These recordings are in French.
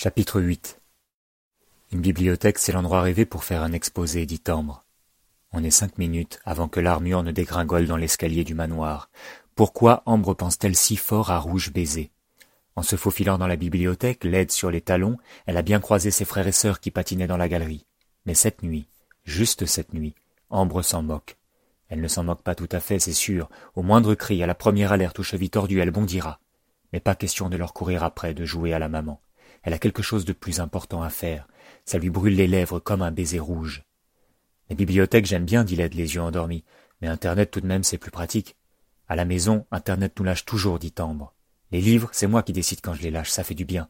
Chapitre 8 Une bibliothèque, c'est l'endroit rêvé pour faire un exposé, dit Ambre. On est cinq minutes avant que l'armure ne dégringole dans l'escalier du manoir. Pourquoi Ambre pense-t-elle si fort à Rouge Baiser? En se faufilant dans la bibliothèque, l'aide sur les talons, elle a bien croisé ses frères et sœurs qui patinaient dans la galerie. Mais cette nuit, juste cette nuit, Ambre s'en moque. Elle ne s'en moque pas tout à fait, c'est sûr. Au moindre cri, à la première alerte aux chevilles tordues, elle bondira. Mais pas question de leur courir après, de jouer à la maman. Elle a quelque chose de plus important à faire. Ça lui brûle les lèvres comme un baiser rouge. Les bibliothèques, j'aime bien, dit Led, les yeux endormis. Mais Internet, tout de même, c'est plus pratique. À la maison, Internet nous lâche toujours, dit Ambre. Les livres, c'est moi qui décide quand je les lâche, ça fait du bien.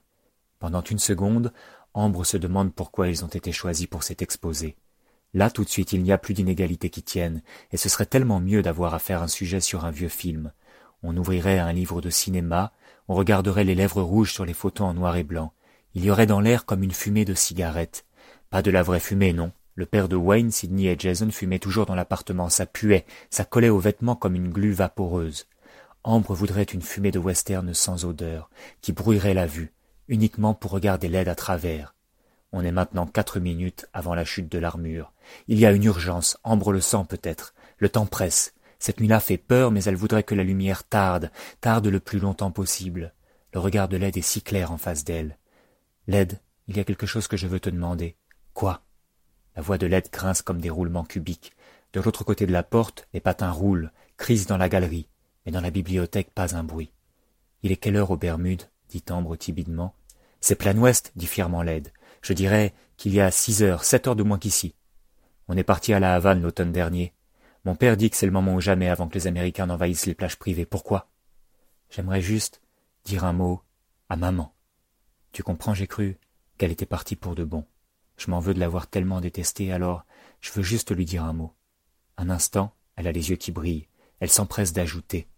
Pendant une seconde, Ambre se demande pourquoi ils ont été choisis pour cet exposé. Là, tout de suite, il n'y a plus d'inégalité qui tienne, et ce serait tellement mieux d'avoir à faire un sujet sur un vieux film. On ouvrirait un livre de cinéma, on regarderait les lèvres rouges sur les photos en noir et blanc, il y aurait dans l'air comme une fumée de cigarette. Pas de la vraie fumée, non. Le père de Wayne, Sidney et Jason fumaient toujours dans l'appartement. Ça puait, ça collait aux vêtements comme une glu vaporeuse. Ambre voudrait une fumée de western sans odeur, qui brouillerait la vue, uniquement pour regarder l'aide à travers. On est maintenant quatre minutes avant la chute de l'armure. Il y a une urgence, Ambre le sent peut-être. Le temps presse. Cette nuit-là fait peur, mais elle voudrait que la lumière tarde, tarde le plus longtemps possible. Le regard de l'aide est si clair en face d'elle. Led, il y a quelque chose que je veux te demander. Quoi? La voix de Led grince comme des roulements cubiques. De l'autre côté de la porte, les patins roulent, crisent dans la galerie, mais dans la bibliothèque pas un bruit. Il est quelle heure aux Bermudes? dit Ambre timidement. C'est plein ouest, dit fièrement Led. Je dirais qu'il y a six heures, sept heures de moins qu'ici. On est parti à la Havane l'automne dernier. Mon père dit que c'est le moment ou jamais avant que les Américains n'envahissent les plages privées. Pourquoi? J'aimerais juste dire un mot à maman. Tu comprends, j'ai cru qu'elle était partie pour de bon. Je m'en veux de l'avoir tellement détestée, alors je veux juste lui dire un mot. Un instant, elle a les yeux qui brillent. Elle s'empresse d'ajouter.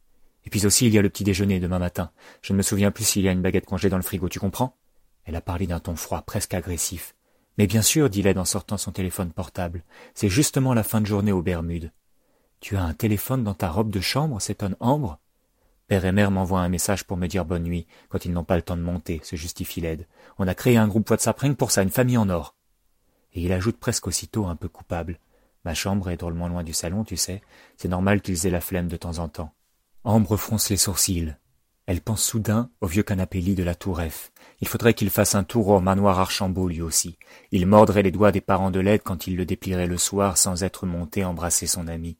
Et puis aussi, il y a le petit déjeuner demain matin. Je ne me souviens plus s'il y a une baguette congelée dans le frigo, tu comprends? Elle a parlé d'un ton froid, presque agressif. Mais bien sûr, dit Led en sortant son téléphone portable. C'est justement la fin de journée aux Bermudes. Tu as un téléphone dans ta robe de chambre s'étonne Ambre? Père et mère m'envoient un message pour me dire bonne nuit, quand ils n'ont pas le temps de monter, se justifie l'aide. On a créé un groupe WhatsApp rien pour ça, une famille en or. Et il ajoute presque aussitôt, un peu coupable. Ma chambre est drôlement loin du salon, tu sais. C'est normal qu'ils aient la flemme de temps en temps. Ambre fronce les sourcils. Elle pense soudain au vieux canapé lit de la tour F. Il faudrait qu'il fasse un tour au manoir Archambault lui aussi. Il mordrait les doigts des parents de l'aide quand il le déplierait le soir sans être monté embrasser son ami.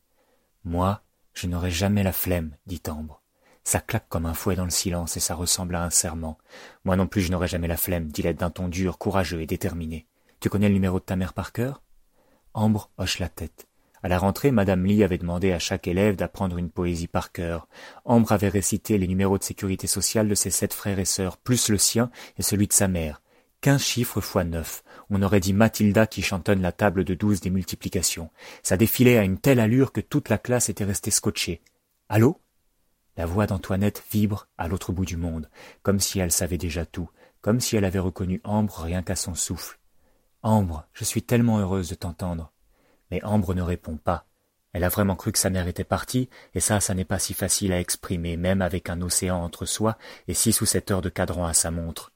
Moi, je n'aurai jamais la flemme, dit Ambre. Ça claque comme un fouet dans le silence et ça ressemble à un serment. Moi non plus je n'aurai jamais la flemme, dit l'aide d'un ton dur, courageux et déterminé. Tu connais le numéro de ta mère par cœur? Ambre hoche la tête. À la rentrée, Madame Lee avait demandé à chaque élève d'apprendre une poésie par cœur. Ambre avait récité les numéros de sécurité sociale de ses sept frères et sœurs, plus le sien et celui de sa mère. Quinze chiffres fois neuf. On aurait dit Mathilda qui chantonne la table de douze des multiplications. Ça défilait à une telle allure que toute la classe était restée scotchée. Allô? La voix d'Antoinette vibre à l'autre bout du monde, comme si elle savait déjà tout, comme si elle avait reconnu Ambre rien qu'à son souffle. Ambre, je suis tellement heureuse de t'entendre. Mais Ambre ne répond pas. Elle a vraiment cru que sa mère était partie, et ça, ça n'est pas si facile à exprimer, même avec un océan entre soi et six ou sept heures de cadran à sa montre.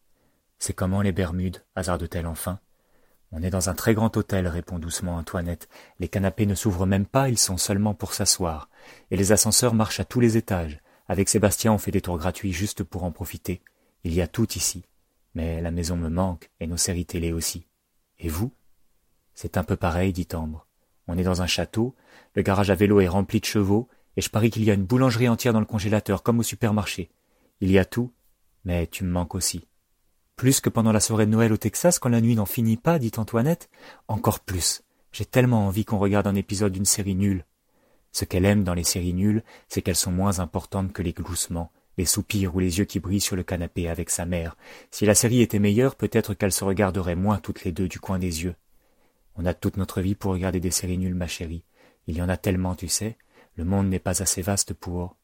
C'est comment les Bermudes hasarde-t-elle enfin? On est dans un très grand hôtel, répond doucement Antoinette. Les canapés ne s'ouvrent même pas, ils sont seulement pour s'asseoir. Et les ascenseurs marchent à tous les étages. Avec Sébastien, on fait des tours gratuits juste pour en profiter. Il y a tout ici. Mais la maison me manque, et nos séries télé aussi. Et vous? C'est un peu pareil, dit Ambre. On est dans un château, le garage à vélo est rempli de chevaux, et je parie qu'il y a une boulangerie entière dans le congélateur, comme au supermarché. Il y a tout, mais tu me manques aussi. Plus que pendant la soirée de Noël au Texas, quand la nuit n'en finit pas, dit Antoinette. Encore plus. J'ai tellement envie qu'on regarde un épisode d'une série nulle. Ce qu'elle aime dans les séries nulles, c'est qu'elles sont moins importantes que les gloussements, les soupirs ou les yeux qui brillent sur le canapé avec sa mère. Si la série était meilleure, peut-être qu'elles se regarderaient moins toutes les deux du coin des yeux. On a toute notre vie pour regarder des séries nulles, ma chérie. Il y en a tellement, tu sais. Le monde n'est pas assez vaste pour.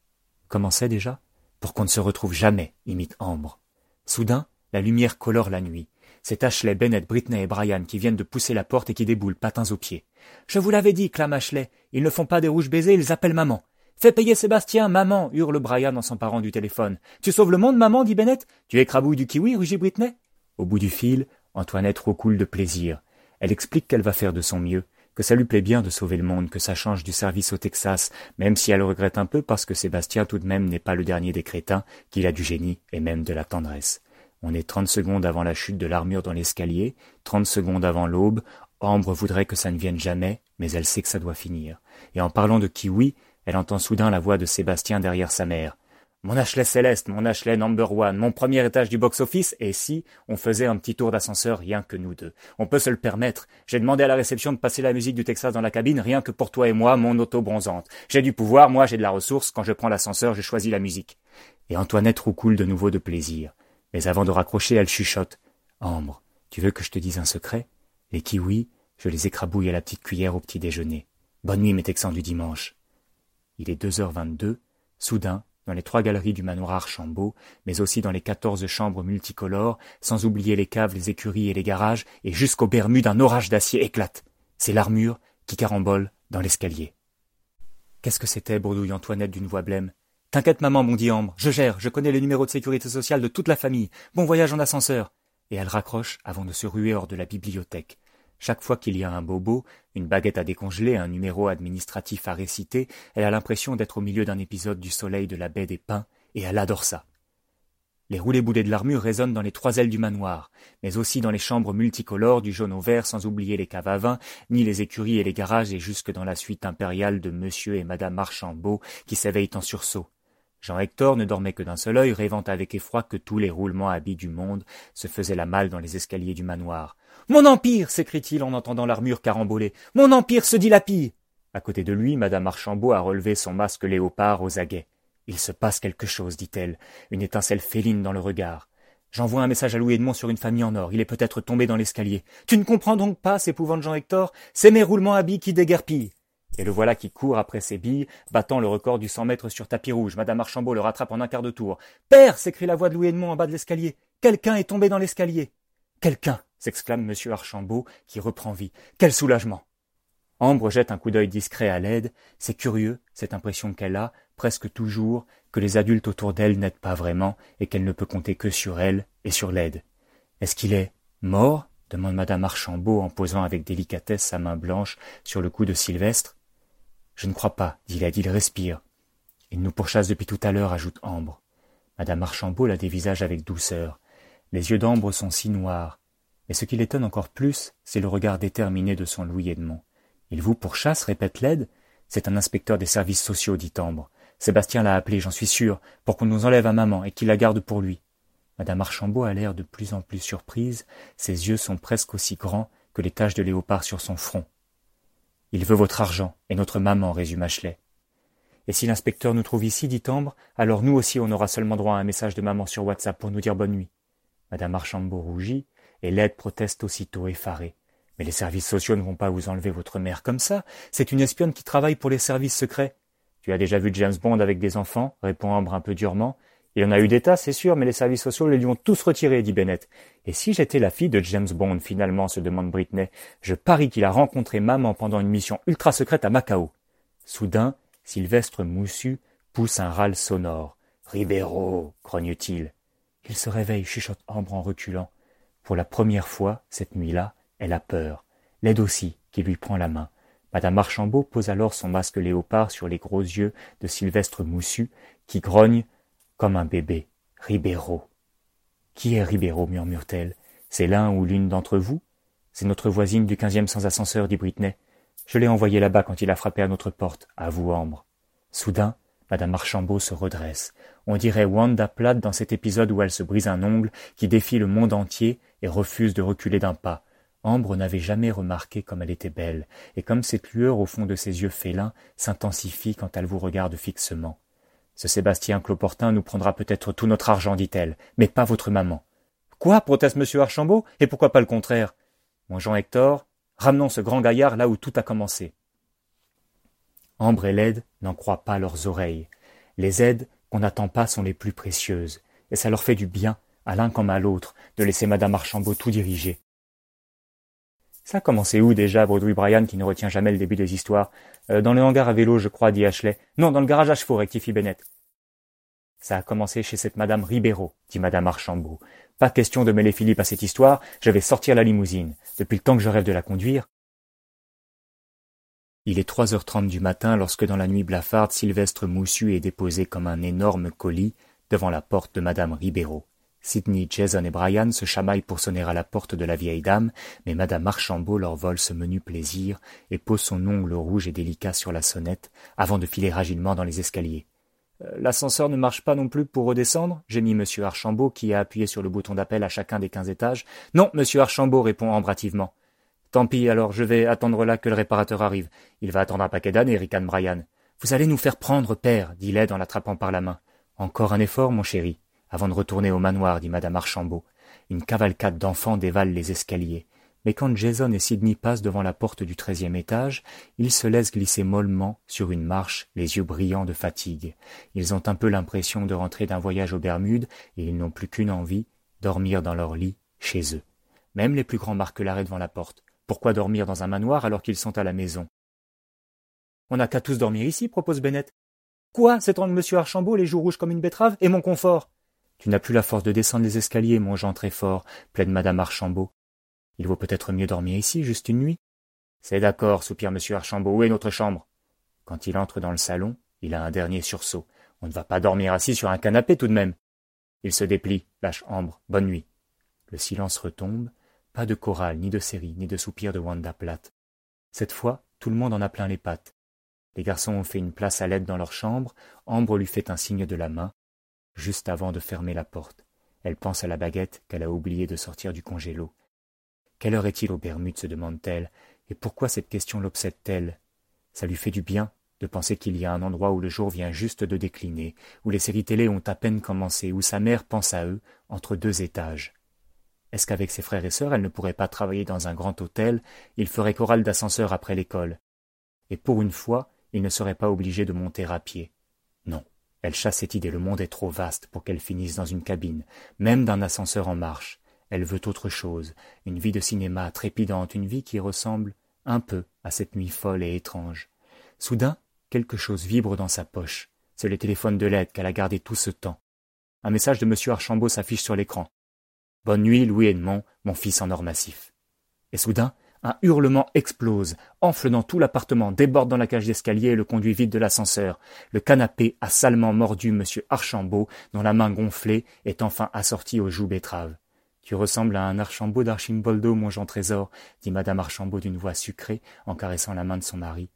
Comment c'est déjà? Pour qu'on ne se retrouve jamais, imite Ambre. Soudain, la lumière colore la nuit. C'est Ashley, Bennett, Britney et Brian qui viennent de pousser la porte et qui déboulent, patins aux pieds. Je vous l'avais dit, clame Ashley. Ils ne font pas des rouges baisers, ils appellent maman. Fais payer Sébastien, maman, hurle Brian en s'emparant du téléphone. Tu sauves le monde, maman, dit Bennett. Tu écrabouilles du kiwi, rugit Britney. Au bout du fil, Antoinette roucoule de plaisir. Elle explique qu'elle va faire de son mieux, que ça lui plaît bien de sauver le monde, que ça change du service au Texas, même si elle regrette un peu parce que Sébastien tout de même n'est pas le dernier des crétins, qu'il a du génie et même de la tendresse. On est trente secondes avant la chute de l'armure dans l'escalier, trente secondes avant l'aube. Ambre voudrait que ça ne vienne jamais, mais elle sait que ça doit finir. Et en parlant de Kiwi, elle entend soudain la voix de Sébastien derrière sa mère. Mon Ashley Céleste, mon Ashley number one, mon premier étage du box-office, et si on faisait un petit tour d'ascenseur rien que nous deux On peut se le permettre. J'ai demandé à la réception de passer la musique du Texas dans la cabine rien que pour toi et moi, mon auto bronzante. J'ai du pouvoir, moi j'ai de la ressource, quand je prends l'ascenseur, je choisis la musique. Et Antoinette roucoule de nouveau de plaisir. Mais avant de raccrocher, elle chuchote. Ambre, tu veux que je te dise un secret? Les kiwis, je les écrabouille à la petite cuillère au petit déjeuner. Bonne nuit, mes Texans du dimanche. Il est deux heures vingt-deux. Soudain, dans les trois galeries du manoir Archambault, mais aussi dans les quatorze chambres multicolores, sans oublier les caves, les écuries et les garages, et jusqu'au Bermudes un orage d'acier éclate. C'est l'armure qui carambole dans l'escalier. Qu'est-ce que c'était, bredouille Antoinette d'une voix blême? T'inquiète, maman, mon dit Ambre, je gère, je connais le numéro de sécurité sociale de toute la famille. Bon voyage en ascenseur. Et elle raccroche avant de se ruer hors de la bibliothèque. Chaque fois qu'il y a un bobo, une baguette à décongeler, un numéro administratif à réciter, elle a l'impression d'être au milieu d'un épisode du soleil de la baie des pins, et elle adore ça. Les roulés boulets de l'armure résonnent dans les trois ailes du manoir, mais aussi dans les chambres multicolores du jaune au vert, sans oublier les caves à vin, ni les écuries et les garages, et jusque dans la suite impériale de monsieur et madame Archambault, qui s'éveillent en sursaut. Jean-Hector ne dormait que d'un seul œil, rêvant avec effroi que tous les roulements habits du monde se faisaient la malle dans les escaliers du manoir. Mon empire s'écrie-t-il en entendant l'armure carambolée. Mon empire se dilapide À côté de lui, madame Archambault a relevé son masque léopard aux aguets. Il se passe quelque chose, dit-elle, une étincelle féline dans le regard. J'envoie un message à Louis Edmond sur une famille en or. Il est peut-être tombé dans l'escalier. Tu ne comprends donc pas, s'épouvante Jean Hector. C'est mes roulements billes qui déguerpillent. Et le voilà qui court après ses billes, battant le record du cent mètres sur tapis rouge. Madame Archambault le rattrape en un quart de tour. Père s'écrie la voix de Louis Edmond en bas de l'escalier. Quelqu'un est tombé dans l'escalier. Quelqu'un s'exclame M. Archambault, qui reprend vie. Quel soulagement Ambre jette un coup d'œil discret à l'aide. C'est curieux, cette impression qu'elle a, presque toujours, que les adultes autour d'elle n'aident pas vraiment, et qu'elle ne peut compter que sur elle et sur l'aide. Est-ce qu'il est mort? demande madame Archambault en posant avec délicatesse sa main blanche sur le cou de Sylvestre. Je ne crois pas, dit l'aide, il respire. Il nous pourchasse depuis tout à l'heure, ajoute Ambre. Madame Archambault la dévisage avec douceur. Les yeux d'Ambre sont si noirs, et ce qui l'étonne encore plus, c'est le regard déterminé de son Louis Edmond. Il vous pourchasse, répète l'aide. C'est un inspecteur des services sociaux, dit Ambre. Sébastien l'a appelé, j'en suis sûr, pour qu'on nous enlève à maman et qu'il la garde pour lui. Madame Archambault a l'air de plus en plus surprise, ses yeux sont presque aussi grands que les taches de léopard sur son front. Il veut votre argent et notre maman, résume Ashley. Et si l'inspecteur nous trouve ici, dit Ambre, alors nous aussi on aura seulement droit à un message de maman sur WhatsApp pour nous dire bonne nuit. Madame Archambault rougit, et l'aide proteste aussitôt effarée. Mais les services sociaux ne vont pas vous enlever votre mère comme ça. C'est une espionne qui travaille pour les services secrets. Tu as déjà vu James Bond avec des enfants répond Ambre un peu durement. Il en a eu des tas, c'est sûr, mais les services sociaux les lui ont tous retirés, dit Bennett. Et si j'étais la fille de James Bond, finalement, se demande Britney, je parie qu'il a rencontré maman pendant une mission ultra secrète à Macao. Soudain, Sylvestre Moussu pousse un râle sonore. Ribeiro, grogne-t-il. Il se réveille, chuchote Ambre en reculant. Pour la première fois, cette nuit-là, elle a peur. L'aide aussi, qui lui prend la main. Madame Archambault pose alors son masque léopard sur les gros yeux de Sylvestre Moussu, qui grogne comme un bébé. Ribeiro. Qui est Ribeiro murmure-t-elle? C'est l'un ou l'une d'entre vous? C'est notre voisine du quinzième sans ascenseur, dit Britney. Je l'ai envoyé là-bas quand il a frappé à notre porte, à vous, Ambre. Soudain, Madame Archambault se redresse. On dirait Wanda Platt dans cet épisode où elle se brise un ongle, qui défie le monde entier et refuse de reculer d'un pas. Ambre n'avait jamais remarqué comme elle était belle, et comme cette lueur au fond de ses yeux félins s'intensifie quand elle vous regarde fixement. Ce Sébastien Cloportin nous prendra peut-être tout notre argent, dit-elle, mais pas votre maman. Quoi? proteste monsieur Archambault, et pourquoi pas le contraire? Mon Jean Hector, ramenons ce grand gaillard là où tout a commencé. Ambre et Led n'en croient pas leurs oreilles. Les aides qu'on n'attend pas sont les plus précieuses, et ça leur fait du bien, à l'un comme à l'autre, de laisser madame Archambault tout diriger. Ça a commencé où déjà, Brodouille Brian, qui ne retient jamais le début des histoires? Euh, Dans le hangar à vélo, je crois, dit Ashley. Non, dans le garage à chevaux, rectifie Bennett. Ça a commencé chez cette madame Ribeiro, dit madame Archambault. Pas question de mêler Philippe à cette histoire, je vais sortir la limousine. Depuis le temps que je rêve de la conduire. Il est trois heures trente du matin lorsque dans la nuit blafarde, Sylvestre Moussu est déposé comme un énorme colis devant la porte de madame Ribeiro. Sidney, Jason et Brian se chamaillent pour sonner à la porte de la vieille dame, mais madame Archambault leur vole ce menu plaisir et pose son ongle rouge et délicat sur la sonnette avant de filer agilement dans les escaliers. Euh, l'ascenseur ne marche pas non plus pour redescendre? Gémit monsieur Archambault, qui a appuyé sur le bouton d'appel à chacun des quinze étages. Non, monsieur Archambault, répond Ambre Tant pis, alors je vais attendre là que le réparateur arrive. Il va attendre un paquet d'années, ricane Brian. Vous allez nous faire prendre, père, dit Led en l'attrapant par la main. Encore un effort, mon chéri, avant de retourner au manoir, dit madame Archambault. Une cavalcade d'enfants dévale les escaliers mais quand Jason et Sidney passent devant la porte du treizième étage, ils se laissent glisser mollement sur une marche, les yeux brillants de fatigue. Ils ont un peu l'impression de rentrer d'un voyage aux Bermudes, et ils n'ont plus qu'une envie, dormir dans leur lit, chez eux. Même les plus grands marquent l'arrêt devant la porte. Pourquoi dormir dans un manoir alors qu'ils sont à la maison? On n'a qu'à tous dormir ici, propose Bennett. Quoi? S'étrangle monsieur Archambault, les joues rouges comme une betterave, et mon confort Tu n'as plus la force de descendre les escaliers, mon Jean très fort, plaide madame Archambault. Il vaut peut-être mieux dormir ici, juste une nuit. C'est d'accord, soupire M. Archambault. Où est notre chambre? Quand il entre dans le salon, il a un dernier sursaut. On ne va pas dormir assis sur un canapé tout de même. Il se déplie, lâche Ambre. Bonne nuit. Le silence retombe. Pas de chorale, ni de série, ni de soupir de Wanda Platt. Cette fois, tout le monde en a plein les pattes. Les garçons ont fait une place à l'aide dans leur chambre. Ambre lui fait un signe de la main, juste avant de fermer la porte. Elle pense à la baguette qu'elle a oublié de sortir du congélo. Quelle heure est-il aux Bermudes se demande-t-elle, et pourquoi cette question l'obsède-t-elle? Ça lui fait du bien de penser qu'il y a un endroit où le jour vient juste de décliner, où les séries télé ont à peine commencé, où sa mère pense à eux, entre deux étages. Est-ce qu'avec ses frères et sœurs, elle ne pourrait pas travailler dans un grand hôtel, il ferait chorale d'ascenseur après l'école Et pour une fois, il ne serait pas obligé de monter à pied. Non, elle chasse cette idée, le monde est trop vaste pour qu'elle finisse dans une cabine, même d'un ascenseur en marche. Elle veut autre chose, une vie de cinéma trépidante, une vie qui ressemble un peu à cette nuit folle et étrange. Soudain, quelque chose vibre dans sa poche. C'est le téléphone de l'aide qu'elle a gardé tout ce temps. Un message de M. Archambault s'affiche sur l'écran. Bonne nuit, Louis Edmond, mon fils en or massif. Et soudain, un hurlement explose, enfle dans tout l'appartement, déborde dans la cage d'escalier et le conduit vide de l'ascenseur. Le canapé a salement mordu M. Archambault, dont la main gonflée est enfin assortie aux joues bettaves. Tu ressembles à un Archambault d'Archimboldo, mon Jean Trésor, dit madame Archambault d'une voix sucrée en caressant la main de son mari.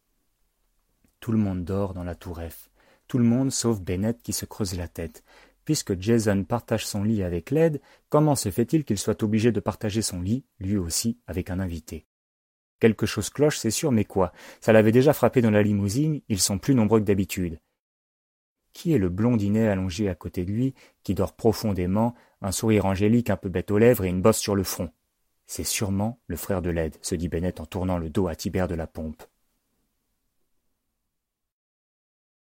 Tout le monde dort dans la tour F. Tout le monde sauf Bennett qui se creuse la tête. Puisque Jason partage son lit avec Led, comment se fait-il qu'il soit obligé de partager son lit, lui aussi, avec un invité? Quelque chose cloche, c'est sûr, mais quoi? Ça l'avait déjà frappé dans la limousine, ils sont plus nombreux que d'habitude. Qui est le blondinet allongé à côté de lui, qui dort profondément, un sourire angélique un peu bête aux lèvres et une bosse sur le front? C'est sûrement le frère de Led, se dit Bennett en tournant le dos à Tibère de la Pompe.